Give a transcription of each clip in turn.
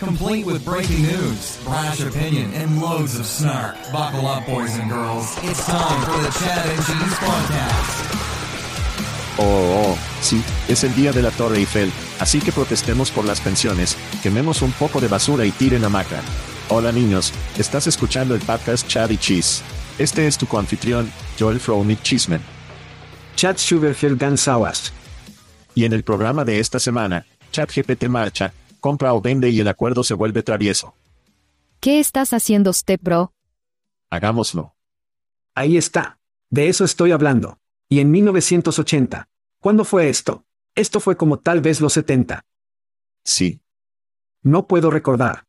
Complete with breaking news, brash opinion, and loads of snark. Buckle up, boys and girls. It's time for the Chad and Cheese Podcast. Oh, oh, sí, es el día de la Torre Eiffel, así que protestemos por las pensiones, quememos un poco de basura y tiren hamaca. Hola niños, estás escuchando el podcast Chad y Cheese. Este es tu coanfitrión, Joel Fronick Cheeseman. Chad Sugarfield Gansawas. Y en el programa de esta semana, Chat GPT marcha, compra o vende y el acuerdo se vuelve travieso. ¿Qué estás haciendo, Step Bro? Hagámoslo. Ahí está. De eso estoy hablando. Y en 1980. ¿Cuándo fue esto? Esto fue como tal vez los 70. Sí. No puedo recordar.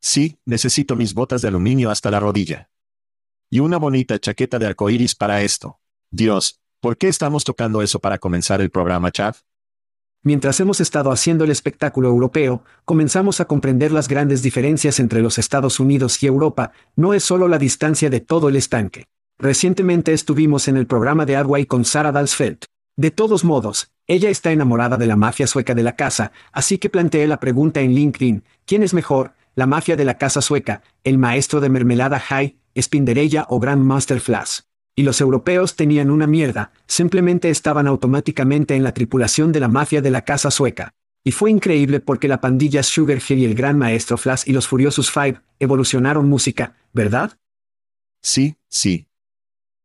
Sí, necesito mis botas de aluminio hasta la rodilla. Y una bonita chaqueta de arcoíris para esto. Dios, ¿por qué estamos tocando eso para comenzar el programa, Chad? Mientras hemos estado haciendo el espectáculo europeo, comenzamos a comprender las grandes diferencias entre los Estados Unidos y Europa, no es solo la distancia de todo el estanque. Recientemente estuvimos en el programa de Adway con Sarah Dalsfeld. De todos modos, ella está enamorada de la mafia sueca de la casa, así que planteé la pregunta en LinkedIn, ¿quién es mejor, la mafia de la casa sueca, el maestro de mermelada High, Spinderella o Grandmaster Flash. Y los europeos tenían una mierda, simplemente estaban automáticamente en la tripulación de la mafia de la casa sueca. Y fue increíble porque la pandilla Sugar Hill y el gran maestro Flash y los furiosos Five evolucionaron música, ¿verdad? Sí, sí.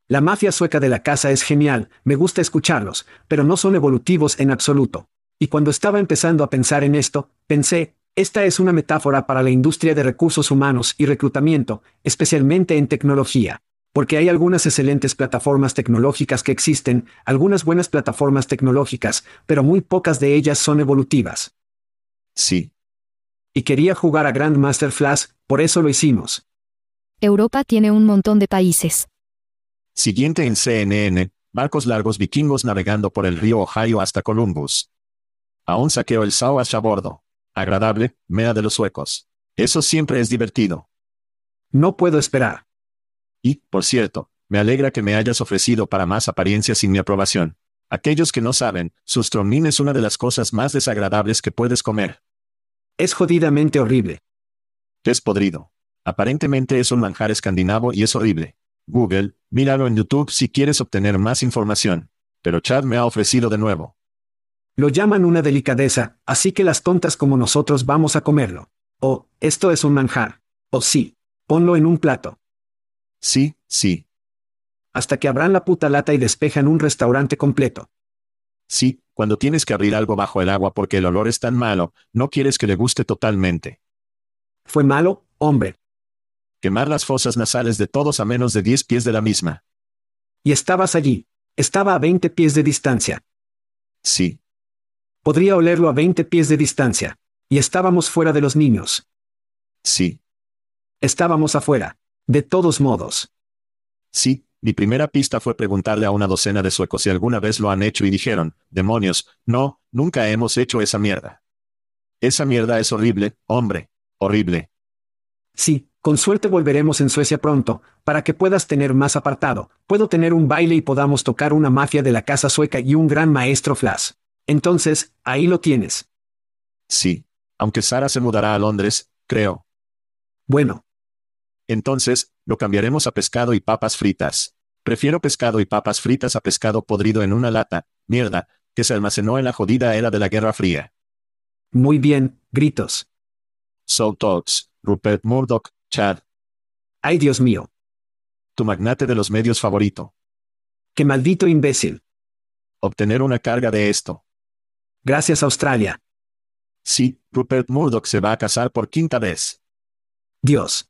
La mafia sueca de la casa es genial, me gusta escucharlos, pero no son evolutivos en absoluto. Y cuando estaba empezando a pensar en esto, pensé, esta es una metáfora para la industria de recursos humanos y reclutamiento, especialmente en tecnología. Porque hay algunas excelentes plataformas tecnológicas que existen, algunas buenas plataformas tecnológicas, pero muy pocas de ellas son evolutivas. Sí. Y quería jugar a Grandmaster Flash, por eso lo hicimos. Europa tiene un montón de países. Siguiente en CNN, barcos largos vikingos navegando por el río Ohio hasta Columbus. Aún saqueo el Sawash a bordo. Agradable, mea de los suecos. Eso siempre es divertido. No puedo esperar. Y, por cierto, me alegra que me hayas ofrecido para más apariencias sin mi aprobación. Aquellos que no saben, sustromín es una de las cosas más desagradables que puedes comer. Es jodidamente horrible. Es podrido. Aparentemente es un manjar escandinavo y es horrible. Google, míralo en YouTube si quieres obtener más información. Pero Chad me ha ofrecido de nuevo. Lo llaman una delicadeza, así que las tontas como nosotros vamos a comerlo. Oh, esto es un manjar. Oh sí. Ponlo en un plato. Sí, sí. Hasta que abran la puta lata y despejan un restaurante completo. Sí, cuando tienes que abrir algo bajo el agua porque el olor es tan malo, no quieres que le guste totalmente. Fue malo, hombre. Quemar las fosas nasales de todos a menos de 10 pies de la misma. Y estabas allí. Estaba a 20 pies de distancia. Sí. Podría olerlo a 20 pies de distancia. Y estábamos fuera de los niños. Sí. Estábamos afuera. De todos modos. Sí, mi primera pista fue preguntarle a una docena de suecos si alguna vez lo han hecho y dijeron, demonios, no, nunca hemos hecho esa mierda. Esa mierda es horrible, hombre. Horrible. Sí, con suerte volveremos en Suecia pronto, para que puedas tener más apartado. Puedo tener un baile y podamos tocar una mafia de la casa sueca y un gran maestro Flash. Entonces, ahí lo tienes. Sí. Aunque Sara se mudará a Londres, creo. Bueno, Entonces, lo cambiaremos a pescado y papas fritas. Prefiero pescado y papas fritas a pescado podrido en una lata, mierda, que se almacenó en la jodida era de la Guerra Fría. muy bien, gritos. So Talks, Rupert Murdoch, Chad, Ay Dios mío, tu magnate de los medios favorito. qué maldito imbécil. Obtener una carga de esto. Gracias Australia. Sí, Rupert Murdoch se va a casar por quinta vez. Dios.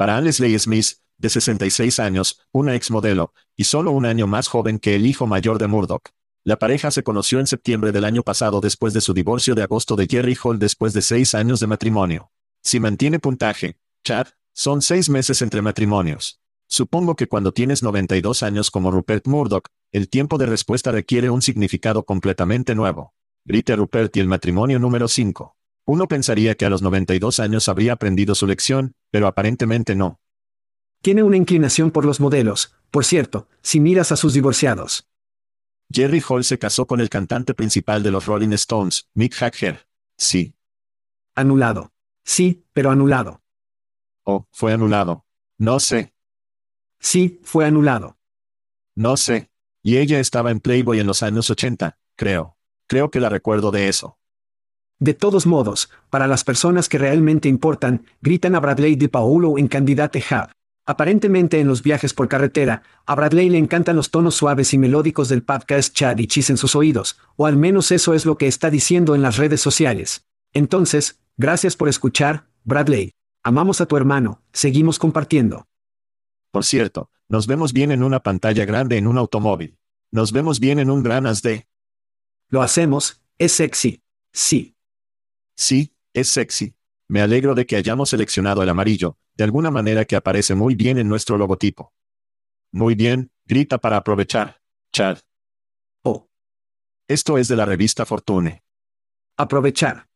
Para Leslie Smith, de 66 años, una exmodelo, y solo un año más joven que el hijo mayor de Murdoch. La pareja se conoció en septiembre del año pasado después de su divorcio de agosto de Jerry Hall después de seis años de matrimonio. Si mantiene puntaje, Chad, son seis meses entre matrimonios. Supongo que cuando tienes 92 años como Rupert Murdoch, el tiempo de respuesta requiere un significado completamente nuevo. Grita Rupert y el matrimonio número 5. Uno pensaría que a los 92 años habría aprendido su lección, pero aparentemente no. Tiene una inclinación por los modelos, por cierto, si miras a sus divorciados. Jerry Hall se casó con el cantante principal de los Rolling Stones, Mick Jagger. Sí. Anulado. Sí, pero anulado. Oh, fue anulado. No sé. Sí, fue anulado. No sé. Y ella estaba en Playboy en los años 80, creo. Creo que la recuerdo de eso. De todos modos, para las personas que realmente importan, gritan a Bradley de Paulo en Candidate Hub. Aparentemente en los viajes por carretera, a Bradley le encantan los tonos suaves y melódicos del podcast Chad y Chis en sus oídos, o al menos eso es lo que está diciendo en las redes sociales. Entonces, gracias por escuchar, Bradley. Amamos a tu hermano, seguimos compartiendo. Por cierto, nos vemos bien en una pantalla grande en un automóvil. Nos vemos bien en un gran as de. Lo hacemos, es sexy. Sí. Sí, es sexy. Me alegro de que hayamos seleccionado el amarillo, de alguna manera que aparece muy bien en nuestro logotipo. Muy bien, grita para aprovechar. Chad. Oh, Esto es de la revista Fortune. aprovechar.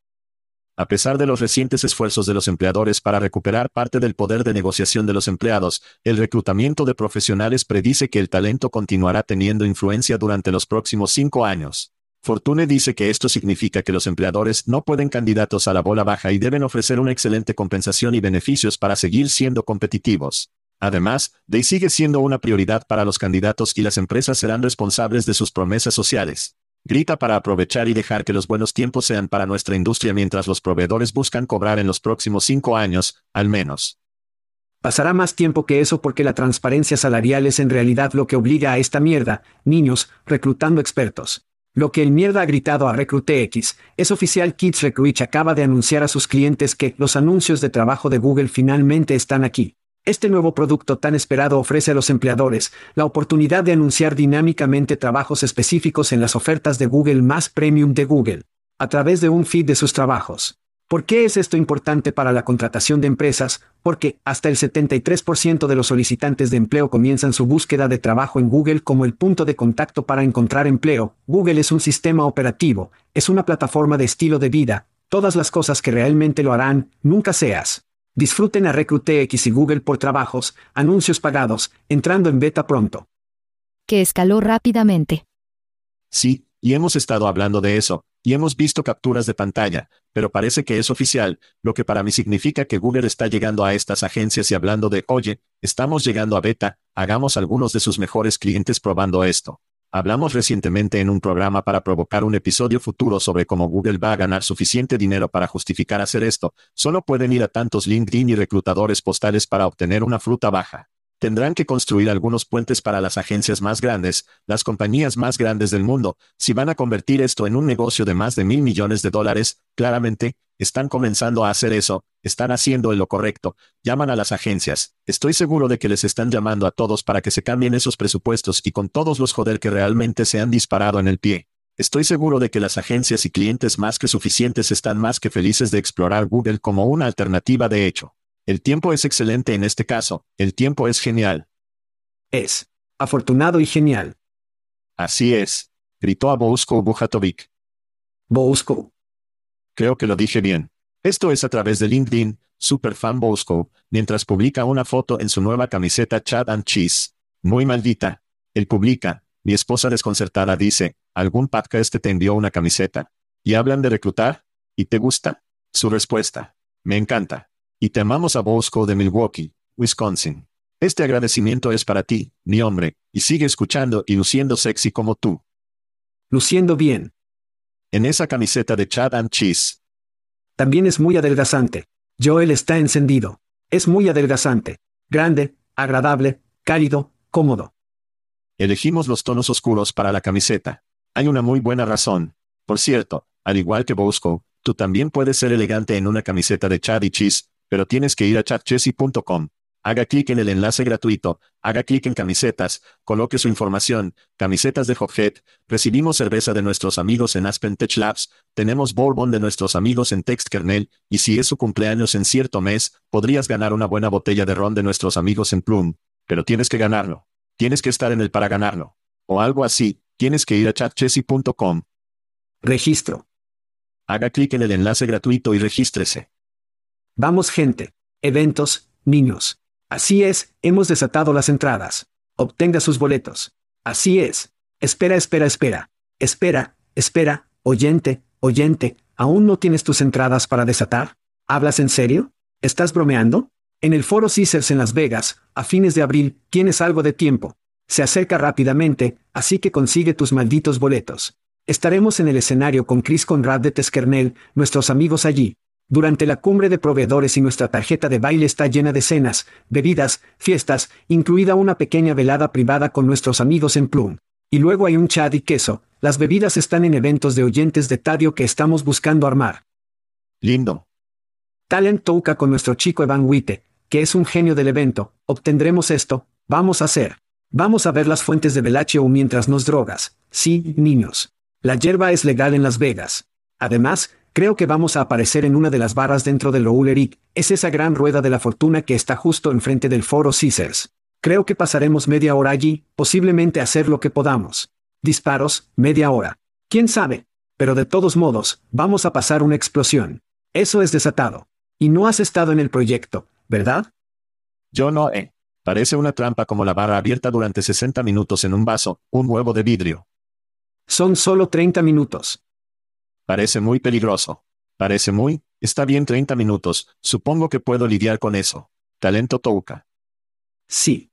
A pesar de los recientes esfuerzos de los empleadores para recuperar parte del poder de negociación de los empleados, el reclutamiento de profesionales predice que el talento continuará teniendo influencia durante los próximos cinco años. Fortune dice que esto significa que los empleadores no pueden candidatos a la bola baja y deben ofrecer una excelente compensación y beneficios para seguir siendo competitivos. Además, Day sigue siendo una prioridad para los candidatos y las empresas serán responsables de sus promesas sociales. Grita para aprovechar y dejar que los buenos tiempos sean para nuestra industria mientras los proveedores buscan cobrar en los próximos cinco años, al menos. Pasará más tiempo que eso porque la transparencia salarial es en realidad lo que obliga a esta mierda, niños, reclutando expertos. Lo que el mierda ha gritado a RecruitX, es oficial Kids Recruit acaba de anunciar a sus clientes que los anuncios de trabajo de Google finalmente están aquí. Este nuevo producto tan esperado ofrece a los empleadores la oportunidad de anunciar dinámicamente trabajos específicos en las ofertas de Google más premium de Google, a través de un feed de sus trabajos. ¿Por qué es esto importante para la contratación de empresas? Porque hasta el 73% de los solicitantes de empleo comienzan su búsqueda de trabajo en Google como el punto de contacto para encontrar empleo. Google es un sistema operativo, es una plataforma de estilo de vida, todas las cosas que realmente lo harán, nunca seas. Disfruten a RecruitX y Google por trabajos, anuncios pagados, entrando en beta pronto. que escaló rápidamente. Sí, y hemos estado hablando de eso, y hemos visto capturas de pantalla, pero parece que es oficial, lo que para mí significa que Google está llegando a estas agencias y hablando de, oye, estamos llegando a beta, hagamos algunos de sus mejores clientes probando esto. Hablamos recientemente en un programa para provocar un episodio futuro sobre cómo Google va a ganar suficiente dinero para justificar hacer esto. Solo pueden ir a tantos LinkedIn y reclutadores postales para obtener una fruta baja. Tendrán que construir algunos puentes para las agencias más grandes, las compañías más grandes del mundo. Si van a convertir esto en un negocio de más de mil millones de dólares, claramente, están comenzando a hacer eso, están haciendo lo correcto, llaman a las agencias. Estoy seguro de que les están llamando a todos para que se cambien esos presupuestos y con todos los joder que realmente se han disparado en el pie. Estoy seguro de que las agencias y clientes más que suficientes están más que felices de explorar Google como una alternativa de hecho. El tiempo es excelente en este caso, el tiempo es genial. Es. Afortunado y genial. Así es. Gritó a Bousko Bujatovic. Bousko. Creo que lo dije bien. Esto es a través de LinkedIn, Superfan Bosco, mientras publica una foto en su nueva camiseta Chad and Cheese. Muy maldita. Él publica, mi esposa desconcertada dice, ¿algún podcast te envió una camiseta? ¿Y hablan de reclutar? ¿Y te gusta? Su respuesta. Me encanta. Y te amamos a Bosco de Milwaukee, Wisconsin. Este agradecimiento es para ti, mi hombre, y sigue escuchando y luciendo sexy como tú. Luciendo bien. En esa camiseta de Chad and Cheese. También es muy adelgazante. Joel está encendido. Es muy adelgazante. Grande, agradable, cálido, cómodo. Elegimos los tonos oscuros para la camiseta. Hay una muy buena razón. Por cierto, al igual que Bosco, tú también puedes ser elegante en una camiseta de Chad y Cheese, pero tienes que ir a chadchessy.com. Haga clic en el enlace gratuito, haga clic en camisetas, coloque su información, camisetas de Hophead, recibimos cerveza de nuestros amigos en Aspen Tech Labs, tenemos bourbon de nuestros amigos en Text Kernel, y si es su cumpleaños en cierto mes, podrías ganar una buena botella de ron de nuestros amigos en Plum. Pero tienes que ganarlo. Tienes que estar en el para ganarlo. O algo así, tienes que ir a chatchessy.com. Registro. Haga clic en el enlace gratuito y regístrese. Vamos gente. Eventos, niños. Así es, hemos desatado las entradas. Obtenga sus boletos. Así es. Espera, espera, espera. Espera, espera, oyente, oyente, ¿aún no tienes tus entradas para desatar? ¿Hablas en serio? ¿Estás bromeando? En el foro Caesars en Las Vegas, a fines de abril, tienes algo de tiempo. Se acerca rápidamente, así que consigue tus malditos boletos. Estaremos en el escenario con Chris Conrad de Teskernel, nuestros amigos allí. Durante la cumbre de proveedores y nuestra tarjeta de baile está llena de cenas, bebidas, fiestas, incluida una pequeña velada privada con nuestros amigos en Plum. Y luego hay un chat y queso, las bebidas están en eventos de oyentes de Tadio que estamos buscando armar. Lindo. Talent Touka con nuestro chico Evan Witte, que es un genio del evento, obtendremos esto, vamos a hacer. Vamos a ver las fuentes de Bellagio mientras nos drogas. Sí, niños. La hierba es legal en Las Vegas. Además, Creo que vamos a aparecer en una de las barras dentro del Eric, es esa gran rueda de la fortuna que está justo enfrente del foro Caesars. Creo que pasaremos media hora allí, posiblemente hacer lo que podamos. Disparos, media hora. ¿Quién sabe? Pero de todos modos, vamos a pasar una explosión. Eso es desatado. Y no has estado en el proyecto, ¿verdad? Yo no he. Parece una trampa como la barra abierta durante 60 minutos en un vaso, un huevo de vidrio. Son solo 30 minutos. Parece muy peligroso. Parece muy, está bien 30 minutos, supongo que puedo lidiar con eso. Talento Touka. Sí.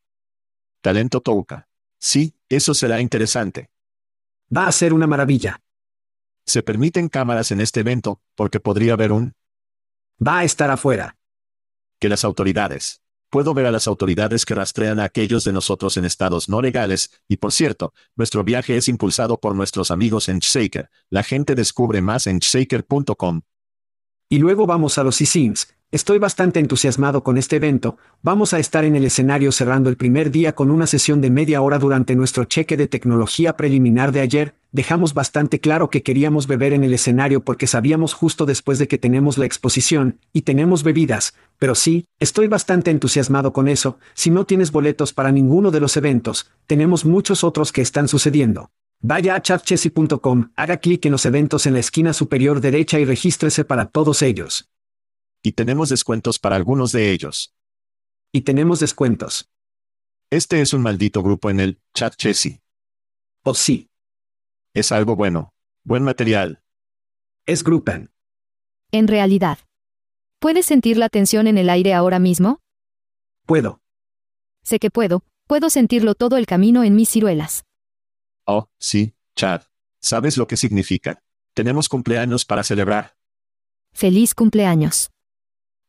Talento Touka. Sí, eso será interesante. Va a ser una maravilla. Se permiten cámaras en este evento, porque podría haber un... Va a estar afuera. Que las autoridades. Puedo ver a las autoridades que rastrean a aquellos de nosotros en estados no legales, y por cierto, nuestro viaje es impulsado por nuestros amigos en Shaker. La gente descubre más en shaker.com. Y luego vamos a los e-sims, Estoy bastante entusiasmado con este evento, vamos a estar en el escenario cerrando el primer día con una sesión de media hora durante nuestro cheque de tecnología preliminar de ayer, dejamos bastante claro que queríamos beber en el escenario porque sabíamos justo después de que tenemos la exposición, y tenemos bebidas, pero sí, estoy bastante entusiasmado con eso, si no tienes boletos para ninguno de los eventos, tenemos muchos otros que están sucediendo. Vaya a chatchessy.com, haga clic en los eventos en la esquina superior derecha y regístrese para todos ellos. Y tenemos descuentos para algunos de ellos. Y tenemos descuentos. Este es un maldito grupo en el chat Chessy. Oh sí. Es algo bueno. Buen material. Es Gruppen. En realidad. ¿Puedes sentir la tensión en el aire ahora mismo? Puedo. Sé que puedo. Puedo sentirlo todo el camino en mis ciruelas. Oh, sí, Chad. ¿Sabes lo que significa? Tenemos cumpleaños para celebrar. Feliz cumpleaños.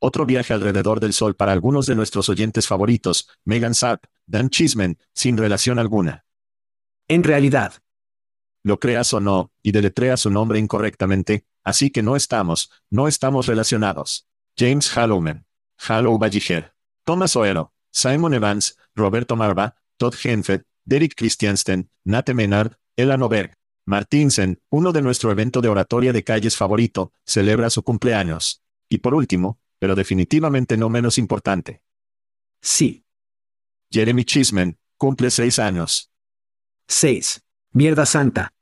Otro viaje alrededor del Sol para algunos de nuestros oyentes favoritos, Megan Sapp, Dan Chisman, sin relación alguna. En realidad. Lo creas o no, y deletrea su nombre incorrectamente, así que no estamos, no estamos relacionados. James Hallowman. Hallow Balliger. Thomas Oero. Simon Evans, Roberto Marva, Todd Henfeld, Derek Christiansten, Nate Menard, Ella Noberg. Martinsen, uno de nuestro evento de oratoria de calles favorito, celebra su cumpleaños. Y por último, pero definitivamente no menos importante. Sí. Jeremy Chisman, cumple seis años. Seis. Mierda santa.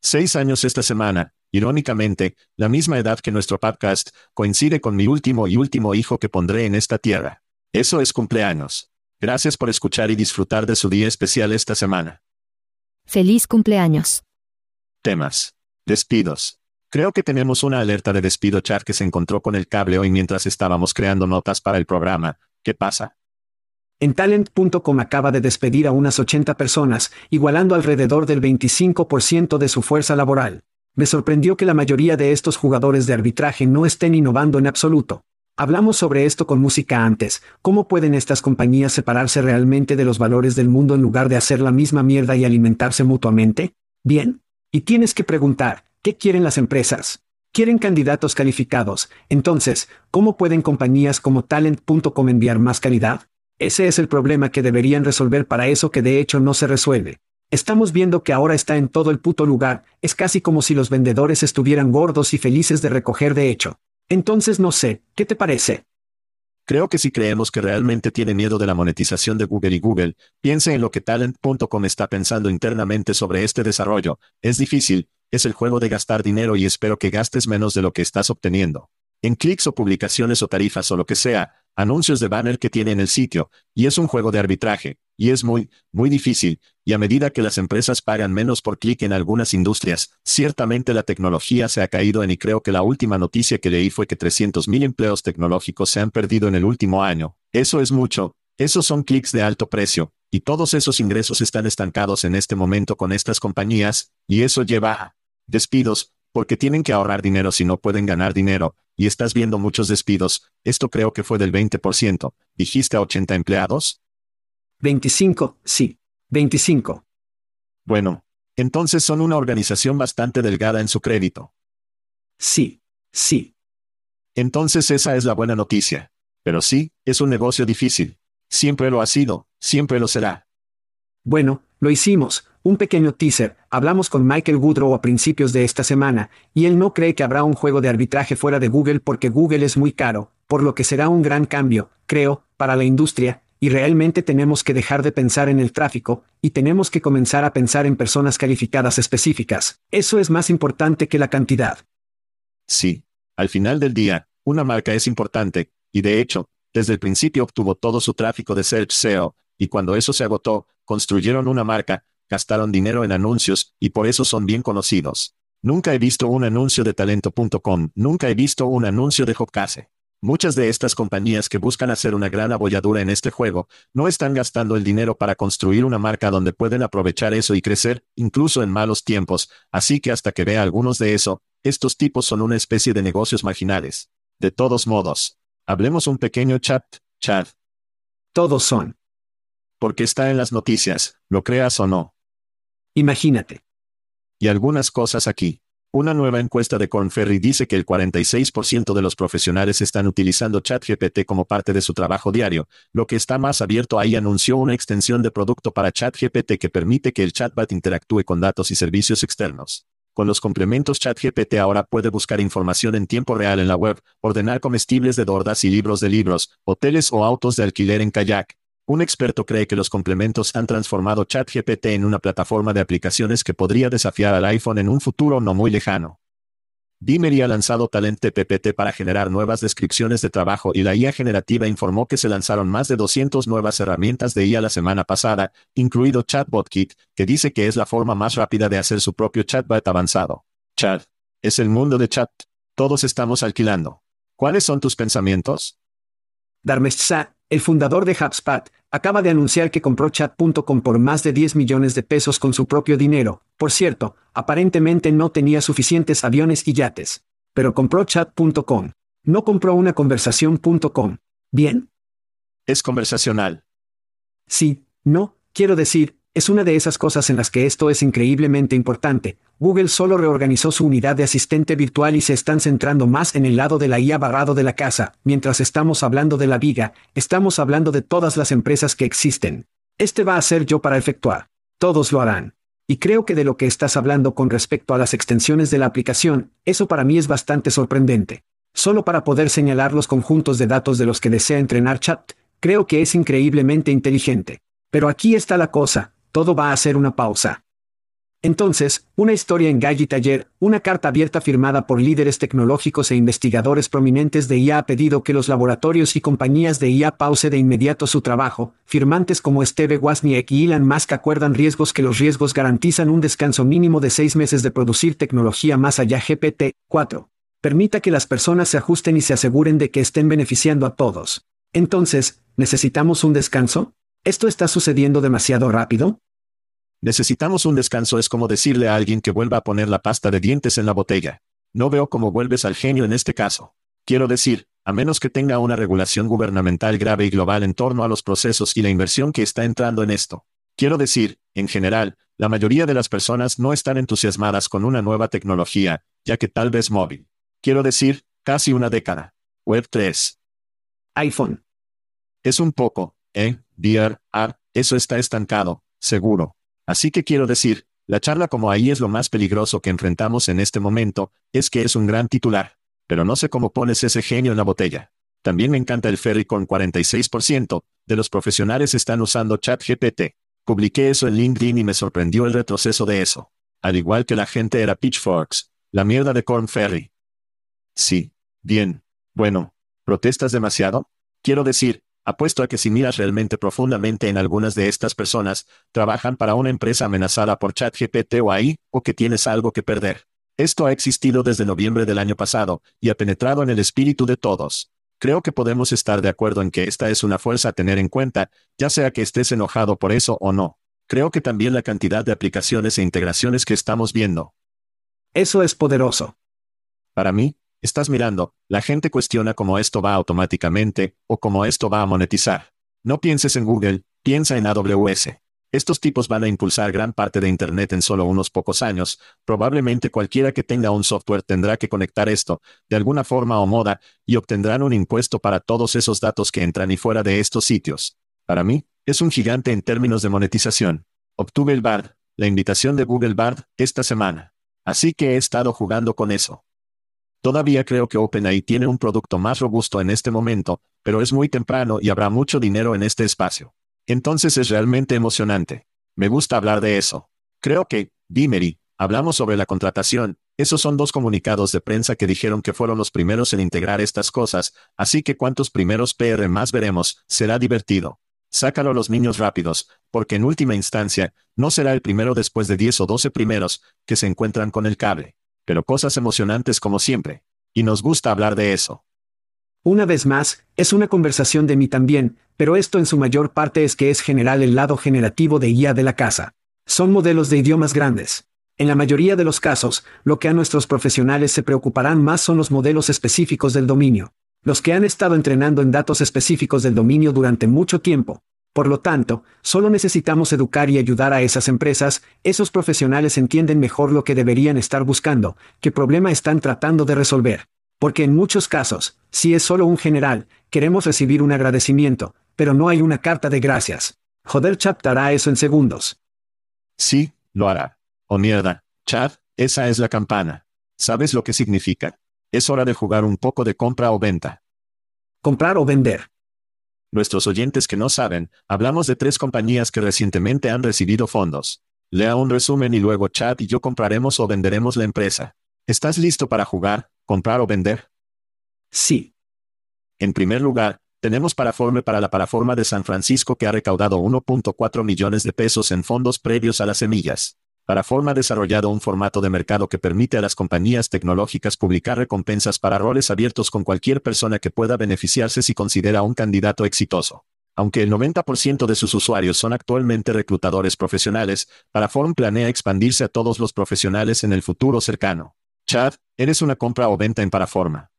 Seis años esta semana, irónicamente, la misma edad que nuestro podcast, coincide con mi último y último hijo que pondré en esta tierra. Eso es cumpleaños. Gracias por escuchar y disfrutar de su día especial esta semana. Feliz cumpleaños. Temas. Despidos. Creo que tenemos una alerta de despido chat que se encontró con el cable hoy mientras estábamos creando notas para el programa. ¿Qué pasa? En talent.com acaba de despedir a unas 80 personas, igualando alrededor del 25% de su fuerza laboral. Me sorprendió que la mayoría de estos jugadores de arbitraje no estén innovando en absoluto. Hablamos sobre esto con música antes, ¿cómo pueden estas compañías separarse realmente de los valores del mundo en lugar de hacer la misma mierda y alimentarse mutuamente? Bien. Y tienes que preguntar, ¿qué quieren las empresas? Quieren candidatos calificados, entonces, ¿cómo pueden compañías como talent.com enviar más calidad? Ese es el problema que deberían resolver para eso que de hecho no se resuelve. Estamos viendo que ahora está en todo el puto lugar, es casi como si los vendedores estuvieran gordos y felices de recoger de hecho. Entonces no sé, ¿qué te parece? Creo que si creemos que realmente tiene miedo de la monetización de Google y Google, piense en lo que talent.com está pensando internamente sobre este desarrollo. Es difícil, es el juego de gastar dinero y espero que gastes menos de lo que estás obteniendo. En clics o publicaciones o tarifas o lo que sea, anuncios de banner que tiene en el sitio, y es un juego de arbitraje, y es muy, muy difícil, y a medida que las empresas pagan menos por clic en algunas industrias, ciertamente la tecnología se ha caído en y creo que la última noticia que leí fue que 300.000 empleos tecnológicos se han perdido en el último año. Eso es mucho, esos son clics de alto precio, y todos esos ingresos están estancados en este momento con estas compañías, y eso lleva a despidos, porque tienen que ahorrar dinero si no pueden ganar dinero, y estás viendo muchos despidos, esto creo que fue del 20%, dijiste a 80 empleados? 25, sí. 25. Bueno, entonces son una organización bastante delgada en su crédito. Sí, sí. Entonces esa es la buena noticia. Pero sí, es un negocio difícil. Siempre lo ha sido, siempre lo será. Bueno, lo hicimos, un pequeño teaser, hablamos con Michael Woodrow a principios de esta semana, y él no cree que habrá un juego de arbitraje fuera de Google porque Google es muy caro, por lo que será un gran cambio, creo, para la industria, y realmente tenemos que dejar de pensar en el tráfico, y tenemos que comenzar a pensar en personas calificadas específicas. Eso es más importante que la cantidad. Sí. Al final del día, una marca es importante, y de hecho, desde el principio obtuvo todo su tráfico de Search SEO, y cuando eso se agotó, construyeron una marca, gastaron dinero en anuncios, y por eso son bien conocidos. Nunca he visto un anuncio de talento.com, nunca he visto un anuncio de Hopcase. Muchas de estas compañías que buscan hacer una gran abolladura en este juego, no están gastando el dinero para construir una marca donde pueden aprovechar eso y crecer, incluso en malos tiempos, así que hasta que vea algunos de eso, estos tipos son una especie de negocios marginales. De todos modos, hablemos un pequeño chat, chat. Todos son. Porque está en las noticias, lo creas o no. Imagínate. Y algunas cosas aquí. Una nueva encuesta de Corn Ferry dice que el 46% de los profesionales están utilizando ChatGPT como parte de su trabajo diario, lo que está más abierto ahí anunció una extensión de producto para ChatGPT que permite que el chatbot interactúe con datos y servicios externos. Con los complementos ChatGPT ahora puede buscar información en tiempo real en la web, ordenar comestibles de dordas y libros de libros, hoteles o autos de alquiler en kayak, un experto cree que los complementos han transformado ChatGPT en una plataforma de aplicaciones que podría desafiar al iPhone en un futuro no muy lejano. Dimery ha lanzado Talent PPT para generar nuevas descripciones de trabajo y la IA generativa informó que se lanzaron más de 200 nuevas herramientas de IA la semana pasada, incluido Chatbot Kit, que dice que es la forma más rápida de hacer su propio chatbot avanzado. Chat. Es el mundo de chat. Todos estamos alquilando. ¿Cuáles son tus pensamientos? Dharmesh el fundador de HubSpot, acaba de anunciar que compró chat.com por más de 10 millones de pesos con su propio dinero. Por cierto, aparentemente no tenía suficientes aviones y yates. Pero compró chat.com. No compró una conversación.com. ¿Bien? Es conversacional. Sí, no, quiero decir, es una de esas cosas en las que esto es increíblemente importante. Google solo reorganizó su unidad de asistente virtual y se están centrando más en el lado de la IA barrado de la casa. Mientras estamos hablando de la viga, estamos hablando de todas las empresas que existen. Este va a ser yo para efectuar. Todos lo harán. Y creo que de lo que estás hablando con respecto a las extensiones de la aplicación, eso para mí es bastante sorprendente. Solo para poder señalar los conjuntos de datos de los que desea entrenar chat, creo que es increíblemente inteligente. Pero aquí está la cosa, todo va a ser una pausa. Entonces, una historia en Galli Taller, una carta abierta firmada por líderes tecnológicos e investigadores prominentes de IA ha pedido que los laboratorios y compañías de IA pause de inmediato su trabajo. Firmantes como Steve Wozniak y Elon Musk acuerdan riesgos que los riesgos garantizan un descanso mínimo de seis meses de producir tecnología más allá GPT. 4. Permita que las personas se ajusten y se aseguren de que estén beneficiando a todos. Entonces, ¿necesitamos un descanso? ¿Esto está sucediendo demasiado rápido? Necesitamos un descanso es como decirle a alguien que vuelva a poner la pasta de dientes en la botella. No veo cómo vuelves al genio en este caso. Quiero decir, a menos que tenga una regulación gubernamental grave y global en torno a los procesos y la inversión que está entrando en esto. Quiero decir, en general, la mayoría de las personas no están entusiasmadas con una nueva tecnología, ya que tal vez móvil. Quiero decir, casi una década. Web 3. iPhone. Es un poco, eh, dear, ar, eso está estancado, seguro. Así que quiero decir, la charla como ahí es lo más peligroso que enfrentamos en este momento, es que es un gran titular. Pero no sé cómo pones ese genio en la botella. También me encanta el ferry con 46%, de los profesionales están usando ChatGPT. Publiqué eso en LinkedIn y me sorprendió el retroceso de eso. Al igual que la gente era Pitchforks, la mierda de Corn Ferry. Sí. Bien. Bueno. ¿Protestas demasiado? Quiero decir, Apuesto a que si miras realmente profundamente en algunas de estas personas, trabajan para una empresa amenazada por ChatGPT o AI, o que tienes algo que perder. Esto ha existido desde noviembre del año pasado, y ha penetrado en el espíritu de todos. Creo que podemos estar de acuerdo en que esta es una fuerza a tener en cuenta, ya sea que estés enojado por eso o no. Creo que también la cantidad de aplicaciones e integraciones que estamos viendo. Eso es poderoso. Para mí, Estás mirando, la gente cuestiona cómo esto va automáticamente, o cómo esto va a monetizar. No pienses en Google, piensa en AWS. Estos tipos van a impulsar gran parte de Internet en solo unos pocos años, probablemente cualquiera que tenga un software tendrá que conectar esto, de alguna forma o moda, y obtendrán un impuesto para todos esos datos que entran y fuera de estos sitios. Para mí, es un gigante en términos de monetización. Obtuve el BARD, la invitación de Google BARD, esta semana. Así que he estado jugando con eso. Todavía creo que OpenAI tiene un producto más robusto en este momento, pero es muy temprano y habrá mucho dinero en este espacio. Entonces es realmente emocionante. Me gusta hablar de eso. Creo que, Dimery, hablamos sobre la contratación, esos son dos comunicados de prensa que dijeron que fueron los primeros en integrar estas cosas, así que cuantos primeros PR más veremos, será divertido. Sácalo a los niños rápidos, porque en última instancia, no será el primero después de 10 o 12 primeros, que se encuentran con el cable pero cosas emocionantes como siempre. Y nos gusta hablar de eso. Una vez más, es una conversación de mí también, pero esto en su mayor parte es que es general el lado generativo de IA de la casa. Son modelos de idiomas grandes. En la mayoría de los casos, lo que a nuestros profesionales se preocuparán más son los modelos específicos del dominio. Los que han estado entrenando en datos específicos del dominio durante mucho tiempo, por lo tanto, solo necesitamos educar y ayudar a esas empresas, esos profesionales entienden mejor lo que deberían estar buscando, qué problema están tratando de resolver. Porque en muchos casos, si es solo un general, queremos recibir un agradecimiento, pero no hay una carta de gracias. Joder, Chat hará eso en segundos. Sí, lo hará. Oh mierda, Chad, esa es la campana. ¿Sabes lo que significa? Es hora de jugar un poco de compra o venta. Comprar o vender. Nuestros oyentes que no saben, hablamos de tres compañías que recientemente han recibido fondos. Lea un resumen y luego chat y yo compraremos o venderemos la empresa. ¿Estás listo para jugar, comprar o vender? Sí. En primer lugar, tenemos Paraforme para la Paraforma de San Francisco que ha recaudado 1.4 millones de pesos en fondos previos a las semillas. Paraform ha desarrollado un formato de mercado que permite a las compañías tecnológicas publicar recompensas para roles abiertos con cualquier persona que pueda beneficiarse si considera un candidato exitoso. Aunque el 90% de sus usuarios son actualmente reclutadores profesionales, Paraform planea expandirse a todos los profesionales en el futuro cercano. Chad, ¿eres una compra o venta en Paraforma?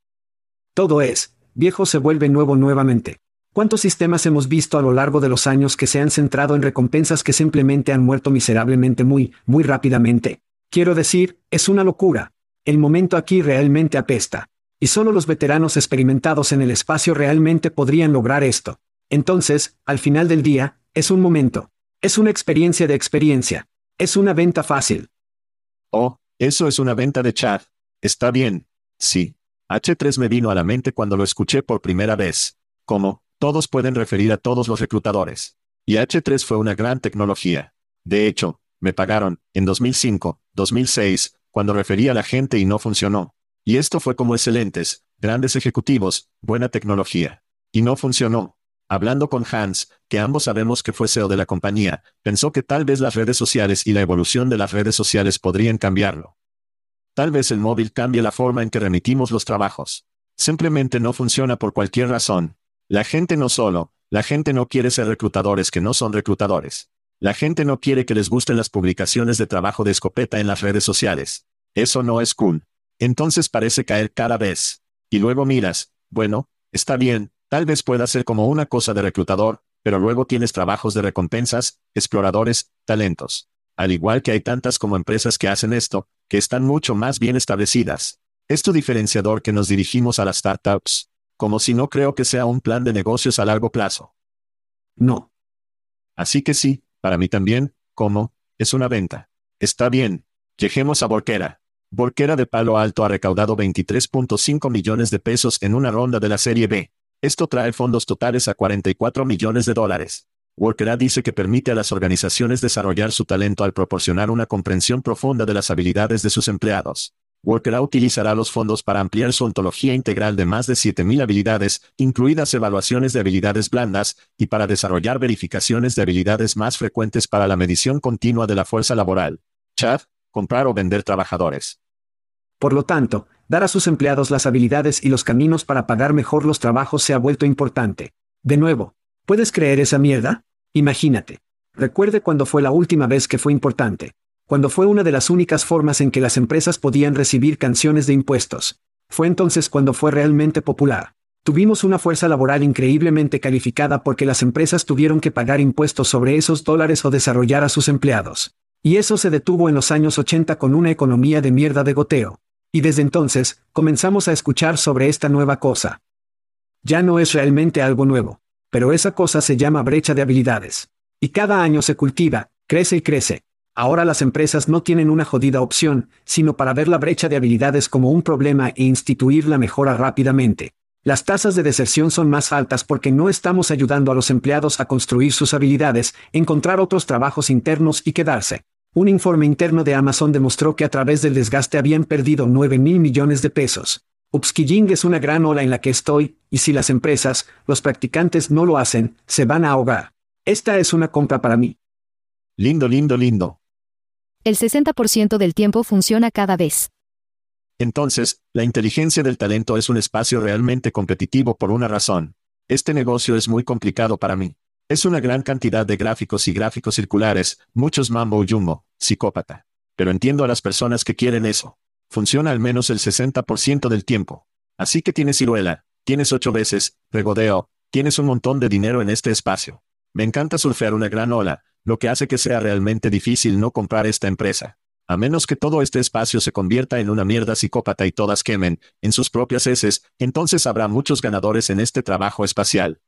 Todo es, viejo se vuelve nuevo nuevamente. ¿Cuántos sistemas hemos visto a lo largo de los años que se han centrado en recompensas que simplemente han muerto miserablemente muy, muy rápidamente? Quiero decir, es una locura. El momento aquí realmente apesta. Y solo los veteranos experimentados en el espacio realmente podrían lograr esto. Entonces, al final del día, es un momento. Es una experiencia de experiencia. Es una venta fácil. Oh, eso es una venta de chat. Está bien. Sí. H3 me vino a la mente cuando lo escuché por primera vez. Como, todos pueden referir a todos los reclutadores. Y H3 fue una gran tecnología. De hecho, me pagaron, en 2005, 2006, cuando refería a la gente y no funcionó. Y esto fue como excelentes, grandes ejecutivos, buena tecnología. Y no funcionó. Hablando con Hans, que ambos sabemos que fue CEO de la compañía, pensó que tal vez las redes sociales y la evolución de las redes sociales podrían cambiarlo. Tal vez el móvil cambie la forma en que remitimos los trabajos. Simplemente no funciona por cualquier razón. La gente no solo, la gente no quiere ser reclutadores que no son reclutadores. La gente no quiere que les gusten las publicaciones de trabajo de escopeta en las redes sociales. Eso no es cool. Entonces parece caer cada vez. Y luego miras, bueno, está bien, tal vez pueda ser como una cosa de reclutador, pero luego tienes trabajos de recompensas, exploradores, talentos. Al igual que hay tantas como empresas que hacen esto, que están mucho más bien establecidas. Es tu diferenciador que nos dirigimos a las startups. Como si no creo que sea un plan de negocios a largo plazo. No. Así que sí, para mí también, ¿cómo? Es una venta. Está bien. Lleguemos a Borquera. Borquera de Palo Alto ha recaudado 23.5 millones de pesos en una ronda de la Serie B. Esto trae fondos totales a 44 millones de dólares. Workera dice que permite a las organizaciones desarrollar su talento al proporcionar una comprensión profunda de las habilidades de sus empleados. Workera utilizará los fondos para ampliar su ontología integral de más de 7.000 habilidades, incluidas evaluaciones de habilidades blandas, y para desarrollar verificaciones de habilidades más frecuentes para la medición continua de la fuerza laboral. Chad, comprar o vender trabajadores. Por lo tanto, dar a sus empleados las habilidades y los caminos para pagar mejor los trabajos se ha vuelto importante. De nuevo, ¿puedes creer esa mierda? Imagínate. Recuerde cuando fue la última vez que fue importante. Cuando fue una de las únicas formas en que las empresas podían recibir canciones de impuestos. Fue entonces cuando fue realmente popular. Tuvimos una fuerza laboral increíblemente calificada porque las empresas tuvieron que pagar impuestos sobre esos dólares o desarrollar a sus empleados. Y eso se detuvo en los años 80 con una economía de mierda de goteo. Y desde entonces, comenzamos a escuchar sobre esta nueva cosa. Ya no es realmente algo nuevo. Pero esa cosa se llama brecha de habilidades. Y cada año se cultiva, crece y crece. Ahora las empresas no tienen una jodida opción, sino para ver la brecha de habilidades como un problema e instituir la mejora rápidamente. Las tasas de deserción son más altas porque no estamos ayudando a los empleados a construir sus habilidades, encontrar otros trabajos internos y quedarse. Un informe interno de Amazon demostró que a través del desgaste habían perdido 9 mil millones de pesos. Upskilling es una gran ola en la que estoy, y si las empresas, los practicantes no lo hacen, se van a ahogar. Esta es una compra para mí. Lindo, lindo, lindo. El 60% del tiempo funciona cada vez. Entonces, la inteligencia del talento es un espacio realmente competitivo por una razón. Este negocio es muy complicado para mí. Es una gran cantidad de gráficos y gráficos circulares, muchos mambo jumbo, psicópata. Pero entiendo a las personas que quieren eso. Funciona al menos el 60% del tiempo. Así que tienes ciruela, tienes ocho veces, regodeo, tienes un montón de dinero en este espacio. Me encanta surfear una gran ola, lo que hace que sea realmente difícil no comprar esta empresa. A menos que todo este espacio se convierta en una mierda psicópata y todas quemen, en sus propias heces, entonces habrá muchos ganadores en este trabajo espacial.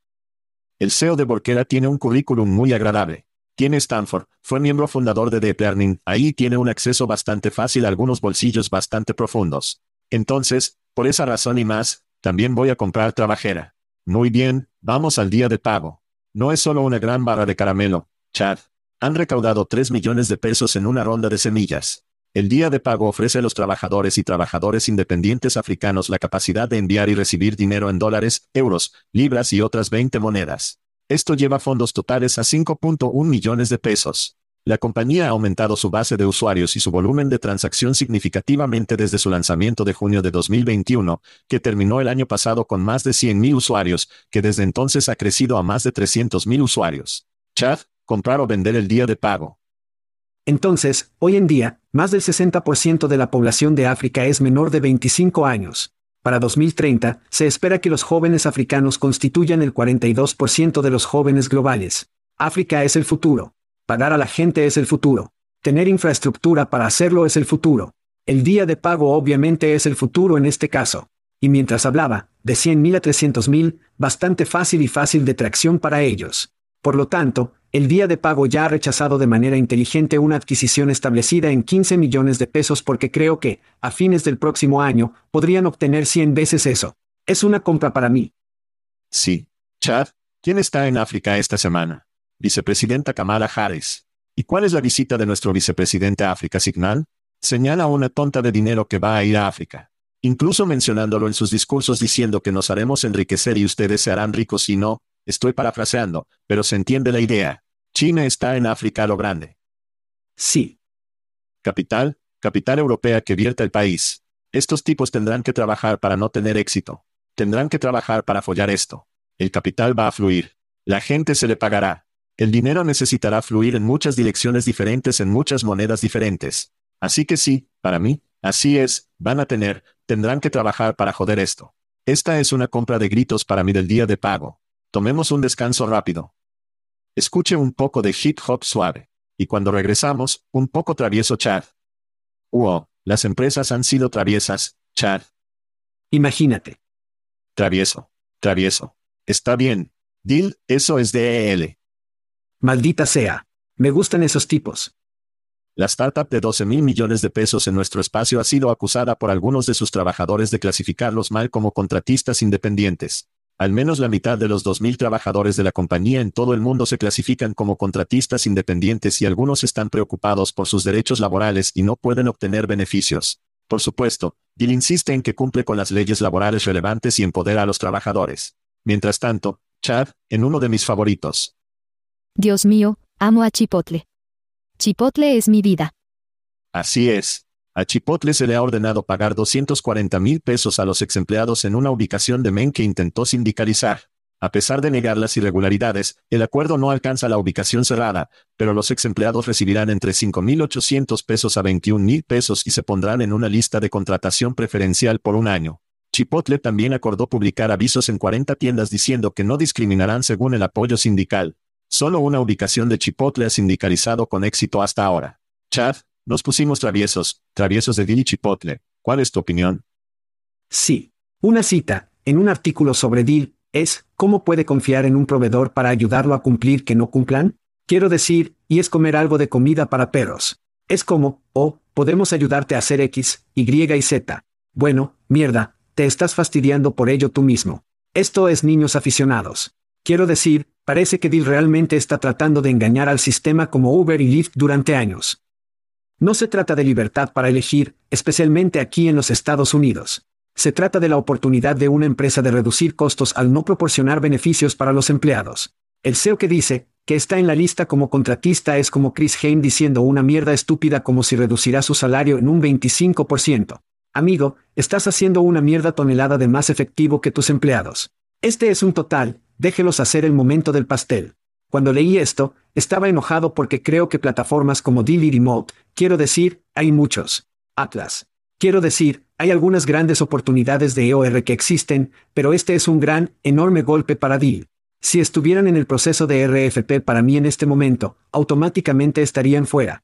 El CEO de Borquera tiene un currículum muy agradable. Tiene Stanford, fue miembro fundador de Deep Learning, ahí tiene un acceso bastante fácil a algunos bolsillos bastante profundos. Entonces, por esa razón y más, también voy a comprar trabajera. Muy bien, vamos al día de pago. No es solo una gran barra de caramelo, Chad. Han recaudado 3 millones de pesos en una ronda de semillas. El día de pago ofrece a los trabajadores y trabajadores independientes africanos la capacidad de enviar y recibir dinero en dólares, euros, libras y otras 20 monedas. Esto lleva fondos totales a 5.1 millones de pesos. La compañía ha aumentado su base de usuarios y su volumen de transacción significativamente desde su lanzamiento de junio de 2021, que terminó el año pasado con más de 100.000 usuarios, que desde entonces ha crecido a más de 300.000 usuarios. Chad, comprar o vender el día de pago. Entonces, hoy en día, más del 60% de la población de África es menor de 25 años. Para 2030, se espera que los jóvenes africanos constituyan el 42% de los jóvenes globales. África es el futuro. Pagar a la gente es el futuro. Tener infraestructura para hacerlo es el futuro. El día de pago obviamente es el futuro en este caso. Y mientras hablaba, de 100.000 a 300.000, bastante fácil y fácil de tracción para ellos. Por lo tanto, El día de pago ya ha rechazado de manera inteligente una adquisición establecida en 15 millones de pesos porque creo que, a fines del próximo año, podrían obtener 100 veces eso. Es una compra para mí. Sí. Chad, ¿quién está en África esta semana? Vicepresidenta Kamala Harris. ¿Y cuál es la visita de nuestro vicepresidente a África Signal? Señala una tonta de dinero que va a ir a África. Incluso mencionándolo en sus discursos diciendo que nos haremos enriquecer y ustedes se harán ricos si no, Estoy parafraseando, pero se entiende la idea. China está en África lo grande. Sí. Capital, capital europea que vierta el país. Estos tipos tendrán que trabajar para no tener éxito. Tendrán que trabajar para follar esto. El capital va a fluir. La gente se le pagará. El dinero necesitará fluir en muchas direcciones diferentes en muchas monedas diferentes. Así que sí, para mí, así es, van a tener, tendrán que trabajar para joder esto. Esta es una compra de gritos para mí del día de pago. Tomemos un descanso rápido. Escuche un poco de hip hop suave. Y cuando regresamos, un poco travieso Chad. Wow, las empresas han sido traviesas, Chad. Imagínate. Travieso. Travieso. Está bien. Dil, eso es DEL. Maldita sea. Me gustan esos tipos. La startup de 12 mil millones de pesos en nuestro espacio ha sido acusada por algunos de sus trabajadores de clasificarlos mal como contratistas independientes. Al menos la mitad de los 2.000 trabajadores de la compañía en todo el mundo se clasifican como contratistas independientes y algunos están preocupados por sus derechos laborales y no pueden obtener beneficios. Por supuesto, Gil insiste en que cumple con las leyes laborales relevantes y empodera a los trabajadores. Mientras tanto, Chad, en uno de mis favoritos. Dios mío, amo a Chipotle. Chipotle es mi vida. Así es. A Chipotle se le ha ordenado pagar 240 mil pesos a los exempleados en una ubicación de Men que intentó sindicalizar. A pesar de negar las irregularidades, el acuerdo no alcanza la ubicación cerrada, pero los exempleados recibirán entre 5.800 pesos a 21.000 pesos y se pondrán en una lista de contratación preferencial por un año. Chipotle también acordó publicar avisos en 40 tiendas diciendo que no discriminarán según el apoyo sindical. Solo una ubicación de Chipotle ha sindicalizado con éxito hasta ahora. Chad, nos pusimos traviesos, traviesos de Dili Chipotle. ¿Cuál es tu opinión? Sí. Una cita, en un artículo sobre Dil, es, ¿cómo puede confiar en un proveedor para ayudarlo a cumplir que no cumplan? Quiero decir, y es comer algo de comida para perros. Es como, oh, podemos ayudarte a hacer X, Y y Z. Bueno, mierda, te estás fastidiando por ello tú mismo. Esto es niños aficionados. Quiero decir, parece que Dil realmente está tratando de engañar al sistema como Uber y Lyft durante años. No se trata de libertad para elegir, especialmente aquí en los Estados Unidos. Se trata de la oportunidad de una empresa de reducir costos al no proporcionar beneficios para los empleados. El CEO que dice, que está en la lista como contratista es como Chris Hain diciendo una mierda estúpida como si reducirá su salario en un 25%. Amigo, estás haciendo una mierda tonelada de más efectivo que tus empleados. Este es un total, déjelos hacer el momento del pastel. Cuando leí esto, estaba enojado porque creo que plataformas como Dili Remote, quiero decir, hay muchos. Atlas. Quiero decir, hay algunas grandes oportunidades de EOR que existen, pero este es un gran, enorme golpe para Dil. Si estuvieran en el proceso de RFP para mí en este momento, automáticamente estarían fuera.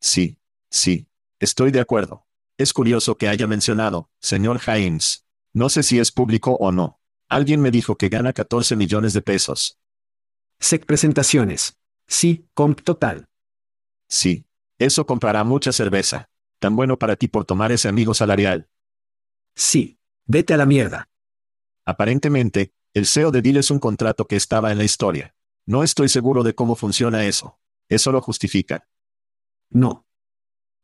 Sí, sí, estoy de acuerdo. Es curioso que haya mencionado, señor Haynes. No sé si es público o no. Alguien me dijo que gana 14 millones de pesos. SEC presentaciones. Sí, comp total. Sí. Eso comprará mucha cerveza. Tan bueno para ti por tomar ese amigo salarial. Sí. Vete a la mierda. Aparentemente, el CEO de Deal es un contrato que estaba en la historia. No estoy seguro de cómo funciona eso. ¿Eso lo justifica? No.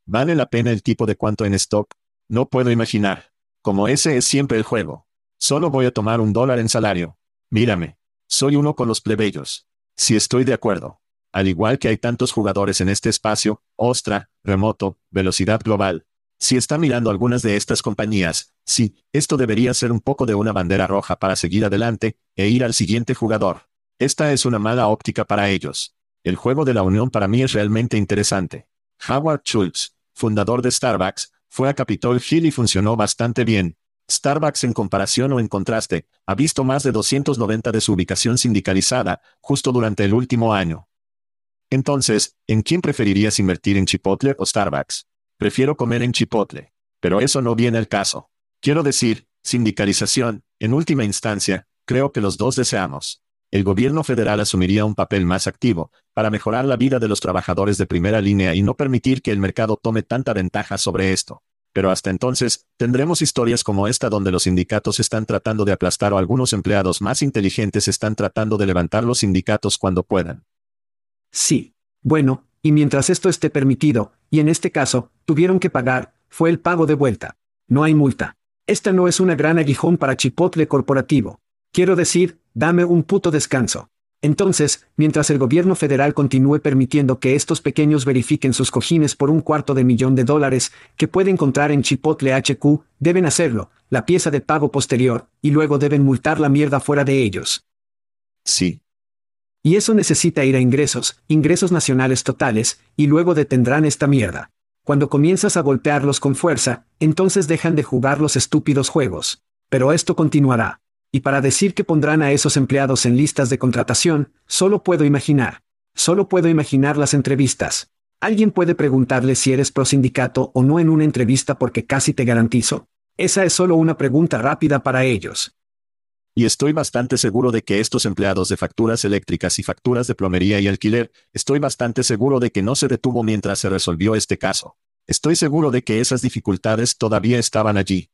¿Vale la pena el tipo de cuánto en stock? No puedo imaginar. Como ese es siempre el juego. Solo voy a tomar un dólar en salario. Mírame. Soy uno con los plebeyos. Si estoy de acuerdo. Al igual que hay tantos jugadores en este espacio, Ostra, remoto, velocidad global. Si está mirando algunas de estas compañías, sí, esto debería ser un poco de una bandera roja para seguir adelante, e ir al siguiente jugador. Esta es una mala óptica para ellos. El juego de la unión para mí es realmente interesante. Howard Schultz, fundador de Starbucks, fue a Capitol Hill y funcionó bastante bien, Starbucks en comparación o en contraste, ha visto más de 290 de su ubicación sindicalizada, justo durante el último año. Entonces, ¿en quién preferirías invertir en Chipotle o Starbucks? Prefiero comer en Chipotle. Pero eso no viene al caso. Quiero decir, sindicalización, en última instancia, creo que los dos deseamos. el gobierno federal asumiría un papel más activo, para mejorar la vida de los trabajadores de primera línea y no permitir que el mercado tome tanta ventaja sobre esto. Pero hasta entonces, tendremos historias como esta donde los sindicatos están tratando de aplastar o algunos empleados más inteligentes están tratando de levantar los sindicatos cuando puedan. Sí. Bueno, y mientras esto esté permitido, y en este caso, tuvieron que pagar, fue el pago de vuelta. No hay multa. Esta no es una gran aguijón para Chipotle corporativo. Quiero decir, dame un puto descanso. Entonces, mientras el gobierno federal continúe permitiendo que estos pequeños verifiquen sus cojines por un cuarto de millón de dólares que puede encontrar en Chipotle HQ, deben hacerlo, la pieza de pago posterior, y luego deben multar la mierda fuera de ellos. Sí. Y eso necesita ir a ingresos, ingresos nacionales totales, y luego detendrán esta mierda. Cuando comienzas a golpearlos con fuerza, entonces dejan de jugar los estúpidos juegos. Pero esto continuará. Y para decir que pondrán a esos empleados en listas de contratación, solo puedo imaginar. Solo puedo imaginar las entrevistas. ¿Alguien puede preguntarle si eres pro sindicato o no en una entrevista porque casi te garantizo? Esa es solo una pregunta rápida para ellos. Y estoy bastante seguro de que estos empleados de facturas eléctricas y facturas de plomería y alquiler, estoy bastante seguro de que no se detuvo mientras se resolvió este caso. Estoy seguro de que esas dificultades todavía estaban allí.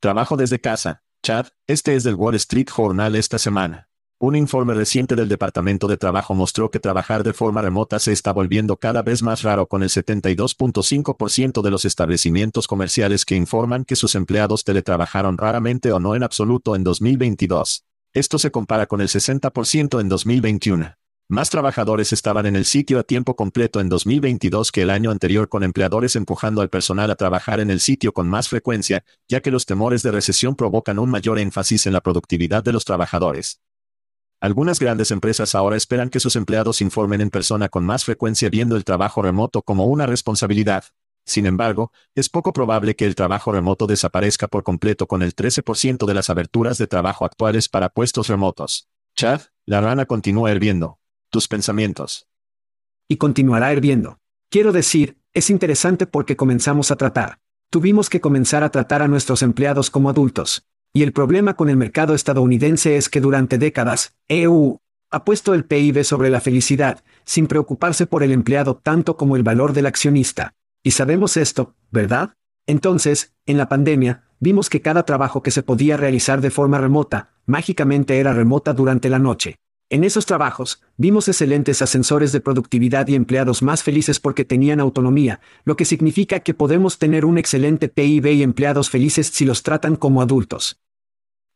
Trabajo desde casa. Este es del Wall Street Journal esta semana. Un informe reciente del Departamento de Trabajo mostró que trabajar de forma remota se está volviendo cada vez más raro con el 72.5% de los establecimientos comerciales que informan que sus empleados teletrabajaron raramente o no en absoluto en 2022. Esto se compara con el 60% en 2021. Más trabajadores estaban en el sitio a tiempo completo en 2022 que el año anterior con empleadores empujando al personal a trabajar en el sitio con más frecuencia, ya que los temores de recesión provocan un mayor énfasis en la productividad de los trabajadores. Algunas grandes empresas ahora esperan que sus empleados informen en persona con más frecuencia viendo el trabajo remoto como una responsabilidad. Sin embargo, es poco probable que el trabajo remoto desaparezca por completo con el 13% de las aberturas de trabajo actuales para puestos remotos. Chad, la rana continúa hirviendo. Tus pensamientos. Y continuará hirviendo. Quiero decir, es interesante porque comenzamos a tratar. Tuvimos que comenzar a tratar a nuestros empleados como adultos. Y el problema con el mercado estadounidense es que durante décadas, EU ha puesto el PIB sobre la felicidad, sin preocuparse por el empleado tanto como el valor del accionista. Y sabemos esto, ¿verdad? Entonces, en la pandemia, vimos que cada trabajo que se podía realizar de forma remota, mágicamente era remota durante la noche. En esos trabajos, vimos excelentes ascensores de productividad y empleados más felices porque tenían autonomía, lo que significa que podemos tener un excelente PIB y empleados felices si los tratan como adultos.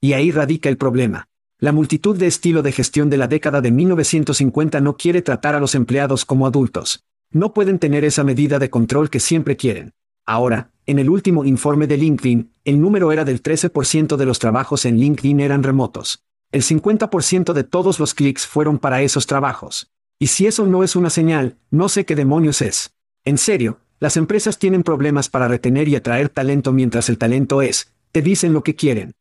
Y ahí radica el problema. La multitud de estilo de gestión de la década de 1950 no quiere tratar a los empleados como adultos. No pueden tener esa medida de control que siempre quieren. Ahora, en el último informe de LinkedIn, el número era del 13% de los trabajos en LinkedIn eran remotos. El 50% de todos los clics fueron para esos trabajos. Y si eso no es una señal, no sé qué demonios es. En serio, las empresas tienen problemas para retener y atraer talento mientras el talento es, te dicen lo que quieren.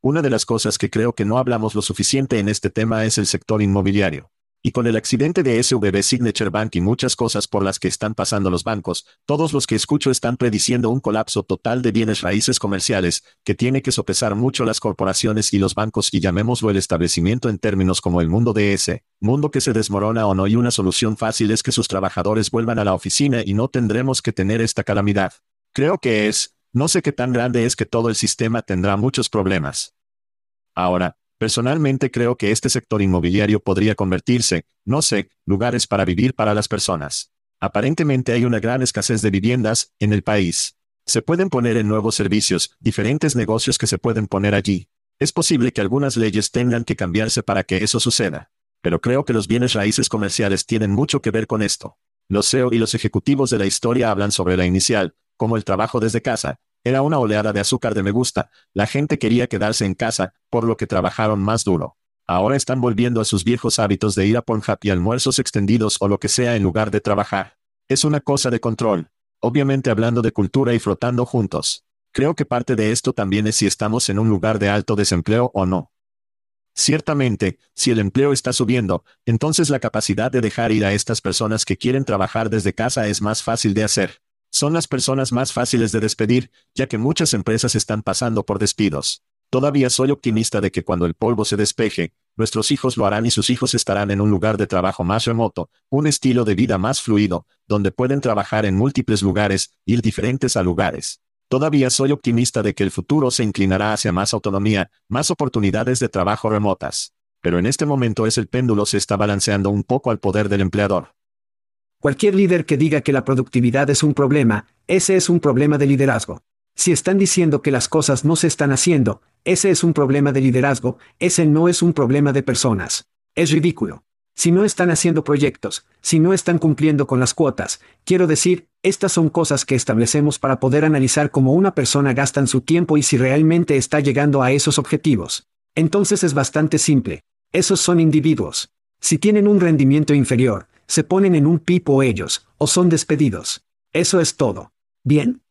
Una de las cosas que creo que no hablamos lo suficiente en este tema es el sector inmobiliario. Y con el accidente de SVB Signature Bank y muchas cosas por las que están pasando los bancos, todos los que escucho están prediciendo un colapso total de bienes raíces comerciales, que tiene que sopesar mucho las corporaciones y los bancos y llamémoslo el establecimiento en términos como el mundo de ese, mundo que se desmorona o no y una solución fácil es que sus trabajadores vuelvan a la oficina y no tendremos que tener esta calamidad. Creo que es, no sé qué tan grande es que todo el sistema tendrá muchos problemas. Ahora, personalmente creo que este sector inmobiliario podría convertirse, no sé, lugares para vivir para las personas. Aparentemente hay una gran escasez de viviendas en el país. Se pueden poner en nuevos servicios, diferentes negocios que se pueden poner allí. Es posible que algunas leyes tengan que cambiarse para que eso suceda. Pero creo que los bienes raíces comerciales tienen mucho que ver con esto. Los CEO y los ejecutivos de la historia hablan sobre la inicial, como el trabajo desde casa, era una oleada de azúcar de me gusta, la gente quería quedarse en casa, por lo que trabajaron más duro. Ahora están volviendo a sus viejos hábitos de ir a Pornhub y almuerzos extendidos o lo que sea en lugar de trabajar. Es una cosa de control. Obviamente hablando de cultura y flotando juntos. Creo que parte de esto también es si estamos en un lugar de alto desempleo o no. Ciertamente, si el empleo está subiendo, entonces la capacidad de dejar ir a estas personas que quieren trabajar desde casa es más fácil de hacer. Son las personas más fáciles de despedir, ya que muchas empresas están pasando por despidos. Todavía soy optimista de que cuando el polvo se despeje, nuestros hijos lo harán y sus hijos estarán en un lugar de trabajo más remoto, un estilo de vida más fluido, donde pueden trabajar en múltiples lugares, ir diferentes a lugares. Todavía soy optimista de que el futuro se inclinará hacia más autonomía, más oportunidades de trabajo remotas. Pero en este momento es el péndulo se está balanceando un poco al poder del empleador. Cualquier líder que diga que la productividad es un problema, ese es un problema de liderazgo. Si están diciendo que las cosas no se están haciendo, ese es un problema de liderazgo, ese no es un problema de personas. Es ridículo. Si no están haciendo proyectos, si no están cumpliendo con las cuotas, quiero decir, estas son cosas que establecemos para poder analizar cómo una persona gasta su tiempo y si realmente está llegando a esos objetivos. Entonces es bastante simple. Esos son individuos. Si tienen un rendimiento inferior, se ponen en un pipo ellos, o son despedidos. Eso es todo. ¿Bien?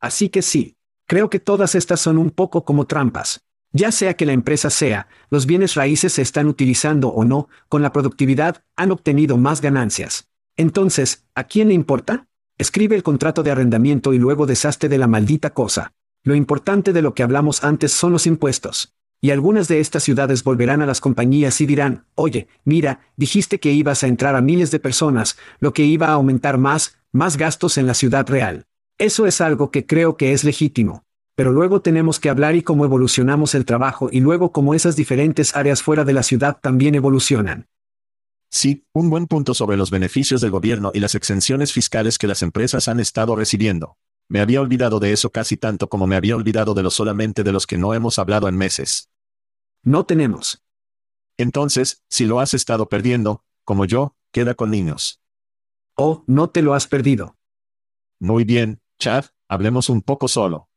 Así que sí. Creo que todas estas son un poco como trampas. Ya sea que la empresa sea, los bienes raíces se están utilizando o no, con la productividad, han obtenido más ganancias. Entonces, ¿a quién le importa? Escribe el contrato de arrendamiento y luego deshazte de la maldita cosa. Lo importante de lo que hablamos antes son los impuestos. Y algunas de estas ciudades volverán a las compañías y dirán, oye, mira, dijiste que ibas a entrar a miles de personas, lo que iba a aumentar más, más gastos en la ciudad real. Eso es algo que creo que es legítimo. Pero luego tenemos que hablar y cómo evolucionamos el trabajo y luego cómo esas diferentes áreas fuera de la ciudad también evolucionan. Sí, un buen punto sobre los beneficios del gobierno y las exenciones fiscales que las empresas han estado recibiendo. Me había olvidado de eso casi tanto como me había olvidado de lo solamente de los que no hemos hablado en meses. No tenemos. Entonces, si lo has estado perdiendo, como yo, queda con niños. Oh, no te lo has perdido. Muy bien, Chad, hablemos un poco solo.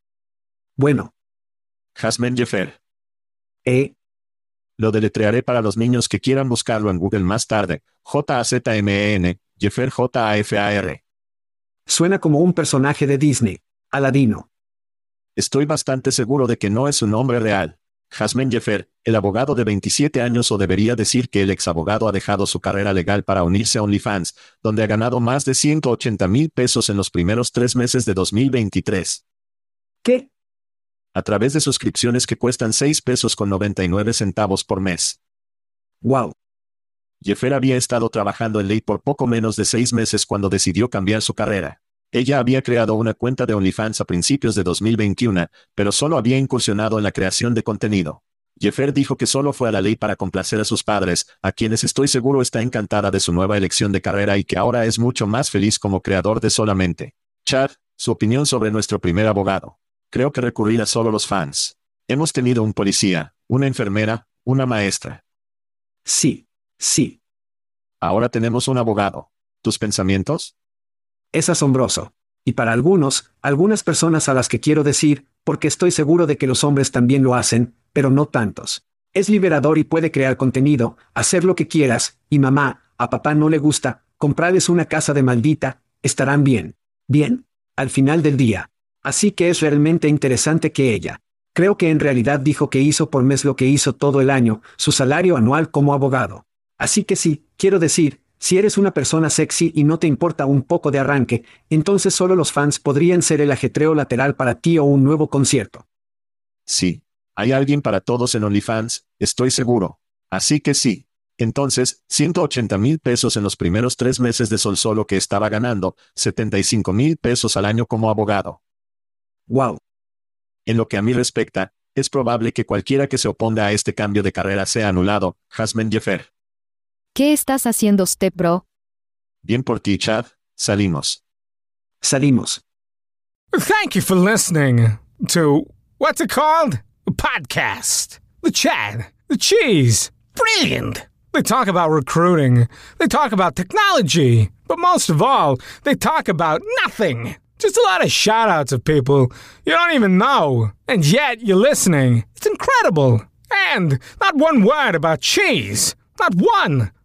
Bueno. Jasmine Jeffer. ¿Eh? Lo deletrearé para los niños que quieran buscarlo en Google más tarde. J-A-Z-M-E-N, Jeffer J-A-F-A-R. Suena como un personaje de Disney. Aladino. Estoy bastante seguro de que no es su nombre real. Jasmine Jeffer, el abogado de 27 años o debería decir que el ex abogado ha dejado su carrera legal para unirse a OnlyFans, donde ha ganado más de 180 mil pesos en los primeros tres meses de 2023. ¿Qué? A través de suscripciones que cuestan 6 pesos con 99 centavos por mes. Wow. Jeffer había estado trabajando en ley por poco menos de seis meses cuando decidió cambiar su carrera. Ella había creado una cuenta de OnlyFans a principios de 2021, pero solo había incursionado en la creación de contenido. Jeffer dijo que solo fue a la ley para complacer a sus padres, a quienes estoy seguro está encantada de su nueva elección de carrera y que ahora es mucho más feliz como creador de solamente. Chad, su opinión sobre nuestro primer abogado. Creo que recurrir a solo los fans. Hemos tenido un policía, una enfermera, una maestra. Sí, sí. Ahora tenemos un abogado. ¿Tus pensamientos? Es asombroso. Y para algunos, algunas personas a las que quiero decir, porque estoy seguro de que los hombres también lo hacen, pero no tantos. Es liberador y puede crear contenido, hacer lo que quieras, y mamá, a papá no le gusta, comprarles una casa de maldita, estarán bien. Bien. Al final del día. Así que es realmente interesante que ella. Creo que en realidad dijo que hizo por mes lo que hizo todo el año, su salario anual como abogado. Así que sí, quiero decir, si eres una persona sexy y no te importa un poco de arranque, entonces solo los fans podrían ser el ajetreo lateral para ti o un nuevo concierto. Sí. Hay alguien para todos en OnlyFans, estoy seguro. Así que sí. Entonces, 180 mil pesos en los primeros tres meses de Sol Solo que estaba ganando, 75 mil pesos al año como abogado. Wow. En lo que a mí respecta, es probable que cualquiera que se oponga a este cambio de carrera sea anulado, Jasmine Jeffer. ¿Qué estás haciendo, Step Bro? Bien por ti, Chad. Salimos. Salimos. Thank you for listening to what's it called? A podcast. The Chad. The Cheese. Brilliant. They talk about recruiting. They talk about technology. But most of all, they talk about nothing. Just a lot of shout outs of people you don't even know. And yet you're listening. It's incredible. And not one word about cheese. Not one.